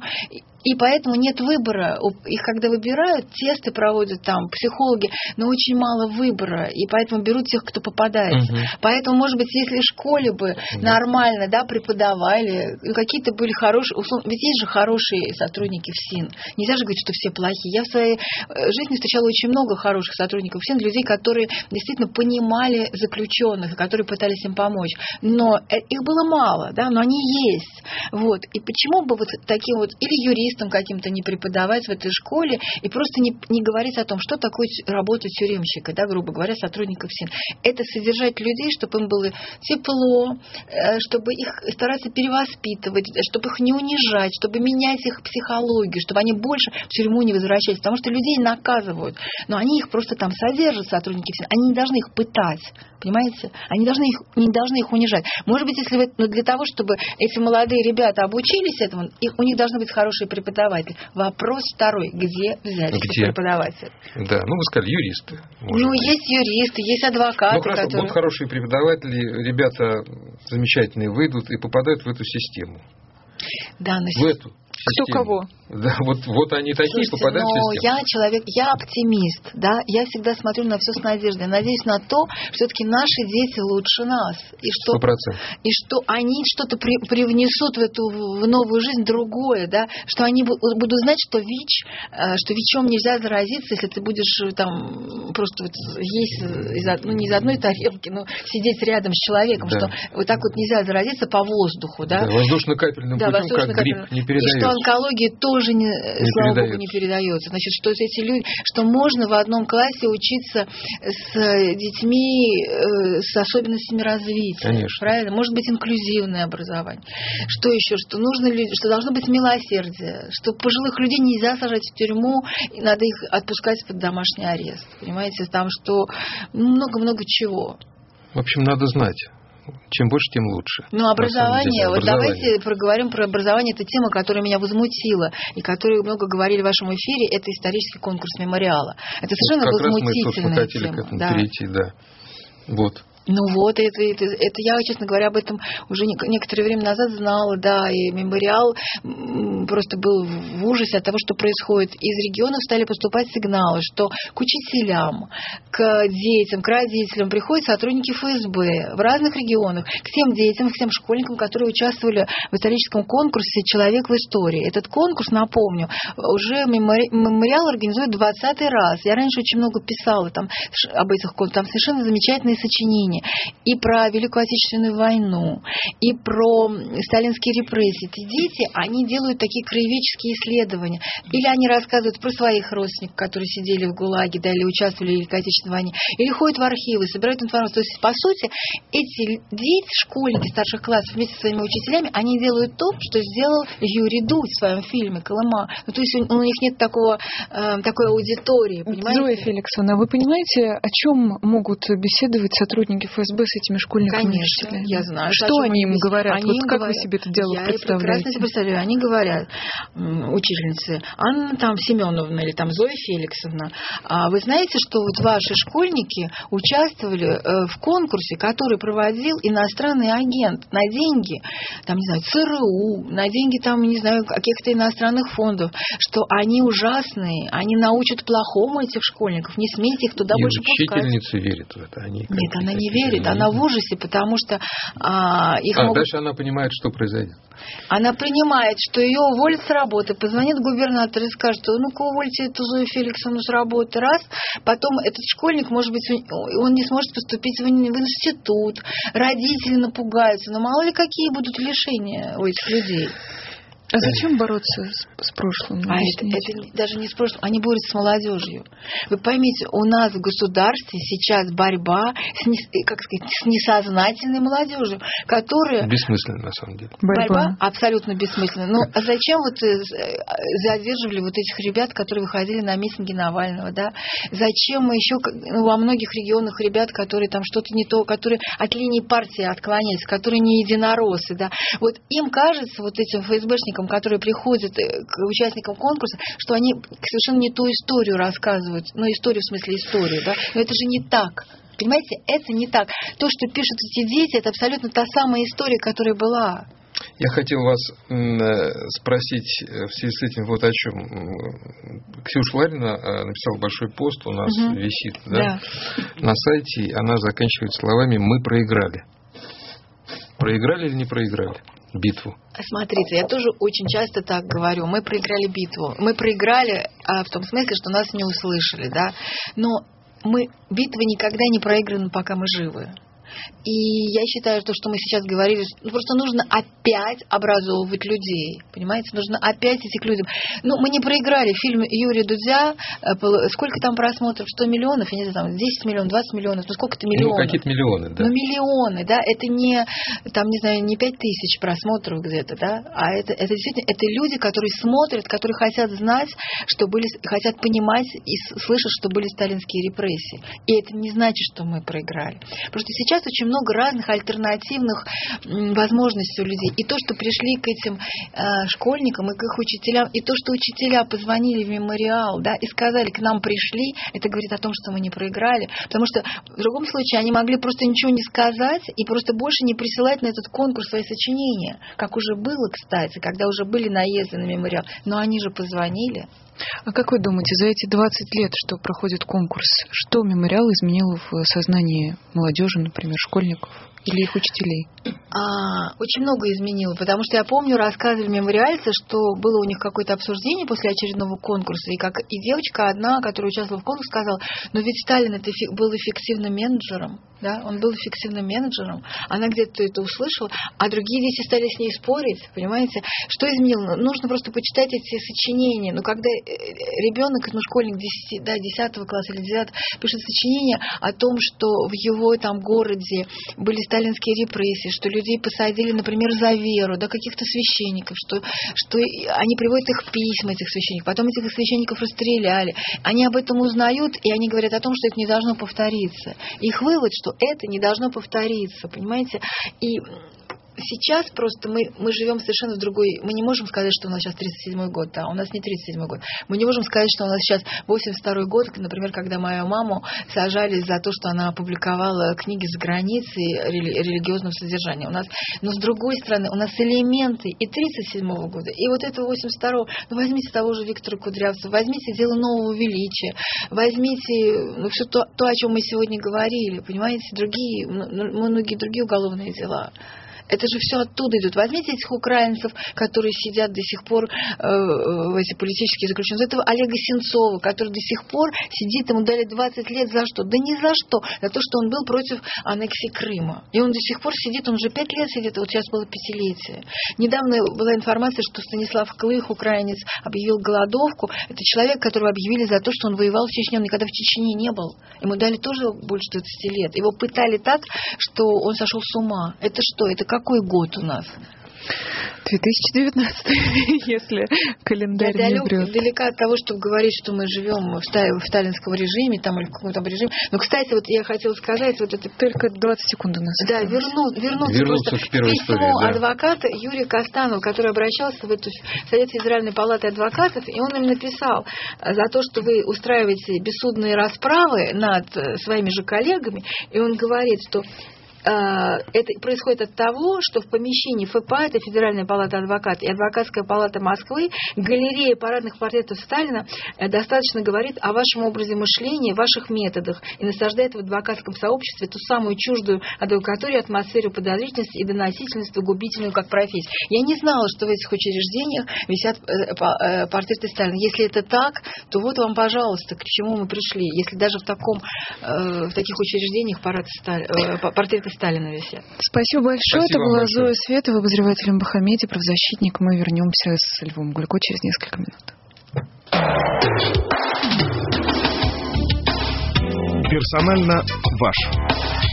и поэтому нет выбора. Их когда выбирают, тесты проводят там психологи, но очень мало выбора, и поэтому берут тех, кто попадается. Мгм. Поэтому, может быть, если в школе бы нормально, да, преподавали, какие-то были хорошие, условно, ведь есть же хорошие сотрудники в СИН. Нельзя же говорить, что все плохие. Я в своей э, жизни встречала очень много хороших сотрудников в СИН, людей, которые действительно понимали заключенных, которые пытались им помочь. Но э, их было мало, да, но они есть. Вот. И почему бы вот таким вот, или юристам каким-то не преподавать в этой школе и просто не, не говорить о том, что такое работа тюремщика, да, грубо говоря, сотрудников СИН. Это содержать людей, чтобы им было тепло, э, чтобы их стараться перевоспитывать, чтобы их не унижать, чтобы менять их психологию, чтобы они больше в тюрьму не возвращались, потому что людей наказывают, но они их просто там содержат, сотрудники СИН, они не должны их пытать, понимаете? Они должны их, не должны их унижать. Может быть, если вы, но для того, чтобы эти молодые ребята обучились этому, их, у них должны быть хорошие преподаватели. Вопрос второй, где взять Где? преподавателей? Да, ну вы сказали, юристы. Ну, быть. есть юристы, есть адвокаты, Ну хорошо, которые... будут хорошие преподаватели, ребята замечательные выйдут и попадают в эту систему. Да, на В эту Кто систему. кого? Да, вот, вот они такие Слушайте, попадают но в систему. я человек, я оптимист, да, я всегда смотрю на все с надеждой, надеюсь на то, что все-таки наши дети лучше нас, и что, Сто процентов. и что они что-то при- привнесут в эту в новую жизнь другое, да, что они бу- будут знать, что ВИЧ, э, что ВИЧом нельзя заразиться, если ты будешь э, там просто вот есть из, од- ну не из одной тарелки, но сидеть рядом с человеком, Да. что вот так вот нельзя заразиться по воздуху, да, Да, воздушно-капельным да, путем, как грипп, не И что онкология тоже, не, Не слава передается. богу, не передается. Значит, что эти люди, что можно в одном классе учиться с э, детьми э, с особенностями развития. Конечно. Правильно? Может быть, инклюзивное образование. Что еще? Что нужно люди, что должно быть милосердие, что пожилых людей нельзя сажать в тюрьму, и надо их отпускать под домашний арест. Понимаете, там что много-много чего. В общем, надо знать. Чем больше, тем лучше. Ну, образование, вот давайте проговорим про образование. Это тема, которая меня возмутила, и которую много говорили в вашем эфире, это исторический конкурс мемориала. Это совершенно вот как возмутительная раз мы хотели тема. к этому да. перейти, да. Вот. Ну вот, это, это, это я, честно говоря, об этом уже некоторое время назад знала, да, и мемориал просто был в ужасе от того, что происходит. Из регионов стали поступать сигналы, что к учителям, к детям, к родителям приходят сотрудники ФСБ в разных регионах, к тем детям, к тем школьникам, которые участвовали в историческом конкурсе «Человек в истории». Этот конкурс, напомню, уже мемориал организует 20 раз. Я раньше очень много писала там, об этих конкурсах, там совершенно замечательные сочинения времени, и про Великую Отечественную войну, и про сталинские репрессии. Эти дети, они делают такие краеведческие исследования. Или они рассказывают про своих родственников, которые сидели в ГУЛАГе, да, или участвовали в Великой Отечественной войне. Или ходят в архивы, собирают информацию. То есть, по сути, эти дети, школьники старших классов вместе со своими учителями, они делают то, что сделал Юрий Дудь в своем фильме «Колыма». Ну, то есть у, у них нет такого, э, такой аудитории, понимаете? Зоя Феликсовна, вы понимаете, о чем могут беседовать сотрудники ФСБ с этими школьниками? Конечно, я знаю. Что они им говорят? Они вот им как говорят, вы себе это дело я представляете? прекрасно себе представляю. Они говорят, учительницы, Анна там Семеновна или там Зоя Феликсовна, а вы знаете, что вот ваши школьники участвовали э, в конкурсе, который проводил иностранный агент на деньги, там, не знаю, ЦРУ, на деньги там, не знаю, каких-то иностранных фондов, что они ужасные, они научат плохому этих школьников, не смейте их туда И больше пускать. учительница верит в это. Они Нет, она не верит, она в ужасе, потому что а, их а могут... дальше она понимает, что произойдет. Она принимает, что ее уволят с работы, позвонит губернатор и скажет, ну-ка увольте эту Зою Феликсовну с работы, раз. Потом этот школьник, может быть, он не сможет поступить в институт, родители напугаются, но мало ли какие будут лишения у этих людей. А зачем бороться с, с прошлым? А это, это даже не с прошлым, они борются с молодежью. Вы поймите, у нас в государстве сейчас борьба с, не, как сказать, с несознательной молодежью, которая... Бессмысленно, на самом деле. Борьба, борьба абсолютно бессмысленна. Ну, а зачем вот задерживали вот этих ребят, которые выходили на митинги Навального, да? Зачем мы еще ну, во многих регионах ребят, которые там что-то не то, которые от линии партии отклоняются, которые не единороссы, да? Вот им кажется, вот этим ФСБшникам, которые приходят к участникам конкурса, что они совершенно не ту историю рассказывают, ну, историю в смысле историю, да? Но это же не так. Понимаете, это не так. То, что пишут эти дети, это абсолютно та самая история, которая была. Я хотел вас спросить в связи с этим вот о чем. Ксюша Ларина написала большой пост, у нас угу. висит да, да. на сайте, она заканчивает словами «Мы проиграли». Проиграли или не проиграли битву? Смотрите, я тоже очень часто так говорю. Мы проиграли битву. Мы проиграли а, в том смысле, что нас не услышали, да. Но мы битва никогда не проиграна, пока мы живы. И я считаю, то, что мы сейчас говорили, ну, просто нужно опять образовывать людей. Понимаете? Нужно опять идти к людям. Ну, мы не проиграли фильм Юрия Дудя. Сколько там просмотров? 100 миллионов? Я не знаю, там 10 миллионов, 20 миллионов. Ну, сколько это миллионов? Ну, какие-то миллионы, да. Ну, миллионы, да. Это не, там, не знаю, не 5 тысяч просмотров где-то, да. А это, это действительно, это люди, которые смотрят, которые хотят знать, что были, хотят понимать и слышать, что были сталинские репрессии. И это не значит, что мы проиграли. Просто сейчас очень много разных альтернативных возможностей у людей. И то, что пришли к этим э, школьникам и к их учителям, и то, что учителя позвонили в мемориал, да, и сказали, к нам пришли, это говорит о том, что мы не проиграли. Потому что в другом случае они могли просто ничего не сказать и просто больше не присылать на этот конкурс свои сочинения, как уже было, кстати, когда уже были наезды на мемориал. Но они же позвонили. А как вы думаете, за эти 20 лет, что проходит конкурс, что мемориал изменил в сознании молодежи, например, школьников? Или их учителей? А, очень много изменило, потому что я помню, рассказывали мемориальцы, что было у них какое-то обсуждение после очередного конкурса, и, как, и девочка одна, которая участвовала в конкурсе, сказала, но ведь Сталин это был эффективным менеджером, да, он был эффективным менеджером, она где-то это услышала, а другие дети стали с ней спорить, понимаете? Что изменило? Нужно просто почитать эти сочинения, но когда ребенок, ну, школьник 10, да, 10 класса или 9 пишет сочинение о том, что в его там городе были сталинские репрессии, что людей посадили, например, за веру, да, каких-то священников, что, что они приводят их письма, этих священников, потом этих священников расстреляли. Они об этом узнают, и они говорят о том, что это не должно повториться. Их вывод, что это не должно повториться, понимаете? И сейчас просто мы, мы живем совершенно в другой... Мы не можем сказать, что у нас сейчас 37-й год, да, у нас не 37-й год. Мы не можем сказать, что у нас сейчас 82-й год, например, когда мою маму сажали за то, что она опубликовала книги за границей рели- религиозного содержания. У нас, но с другой стороны, у нас элементы и 37-го года, и вот этого 82-го. Ну, возьмите того же Виктора Кудрявцева, возьмите дело нового величия, возьмите ну, все то, то, о чем мы сегодня говорили, понимаете, другие, многие другие уголовные дела. Это же все оттуда идет. Возьмите этих украинцев, которые сидят до сих пор, э, в эти политические заключенные. Этого Олега Сенцова, который до сих пор сидит, ему дали 20 лет за что? Да ни за что. За то, что он был против аннексии Крыма. И он до сих пор сидит, он уже 5 лет сидит, вот сейчас было пятилетие. Недавно была информация, что Станислав Клых, украинец, объявил голодовку. Это человек, которого объявили за то, что он воевал в Чечне. Он никогда в Чечне не был. Ему дали тоже больше 20 лет. Его пытали так, что он сошел с ума. Это что? Это какой год у нас? 2019, если календарь Я не далек, врет. далека от того, чтобы говорить, что мы живем в, ста- в сталинском режиме там, или в каком-то режиме. Но, кстати, вот я хотела сказать, вот это Только 20 секунд у нас. Да, верну, вернуться, Вернуться просто к первой письмо истории, да. адвоката Юрия Костанова, который обращался в эту Совет Федеральной палаты адвокатов, и он им написал за то, что вы устраиваете бессудные расправы над э, своими же коллегами, и он говорит, что это происходит от того, что в помещении ФПА, это Федеральная палата адвокатов и Адвокатская палата Москвы, галерея парадных портретов Сталина э, достаточно говорит о вашем образе мышления, ваших методах и насаждает в адвокатском сообществе ту самую чуждую адвокатуре атмосферу подозрительности и доносительности, губительную как профессию. Я не знала, что в этих учреждениях висят э, э, портреты Сталина. Если это так, то вот вам, пожалуйста, к чему мы пришли. Если даже в, таком, в таких учреждениях парад Сталь- по- портреты Сталина висят. Спасибо большое. Спасибо Это была большое. Зоя Светова, обозреватель Мбахамеди, правозащитник. Мы вернемся с Львом Гулько через несколько минут. Персонально ваш.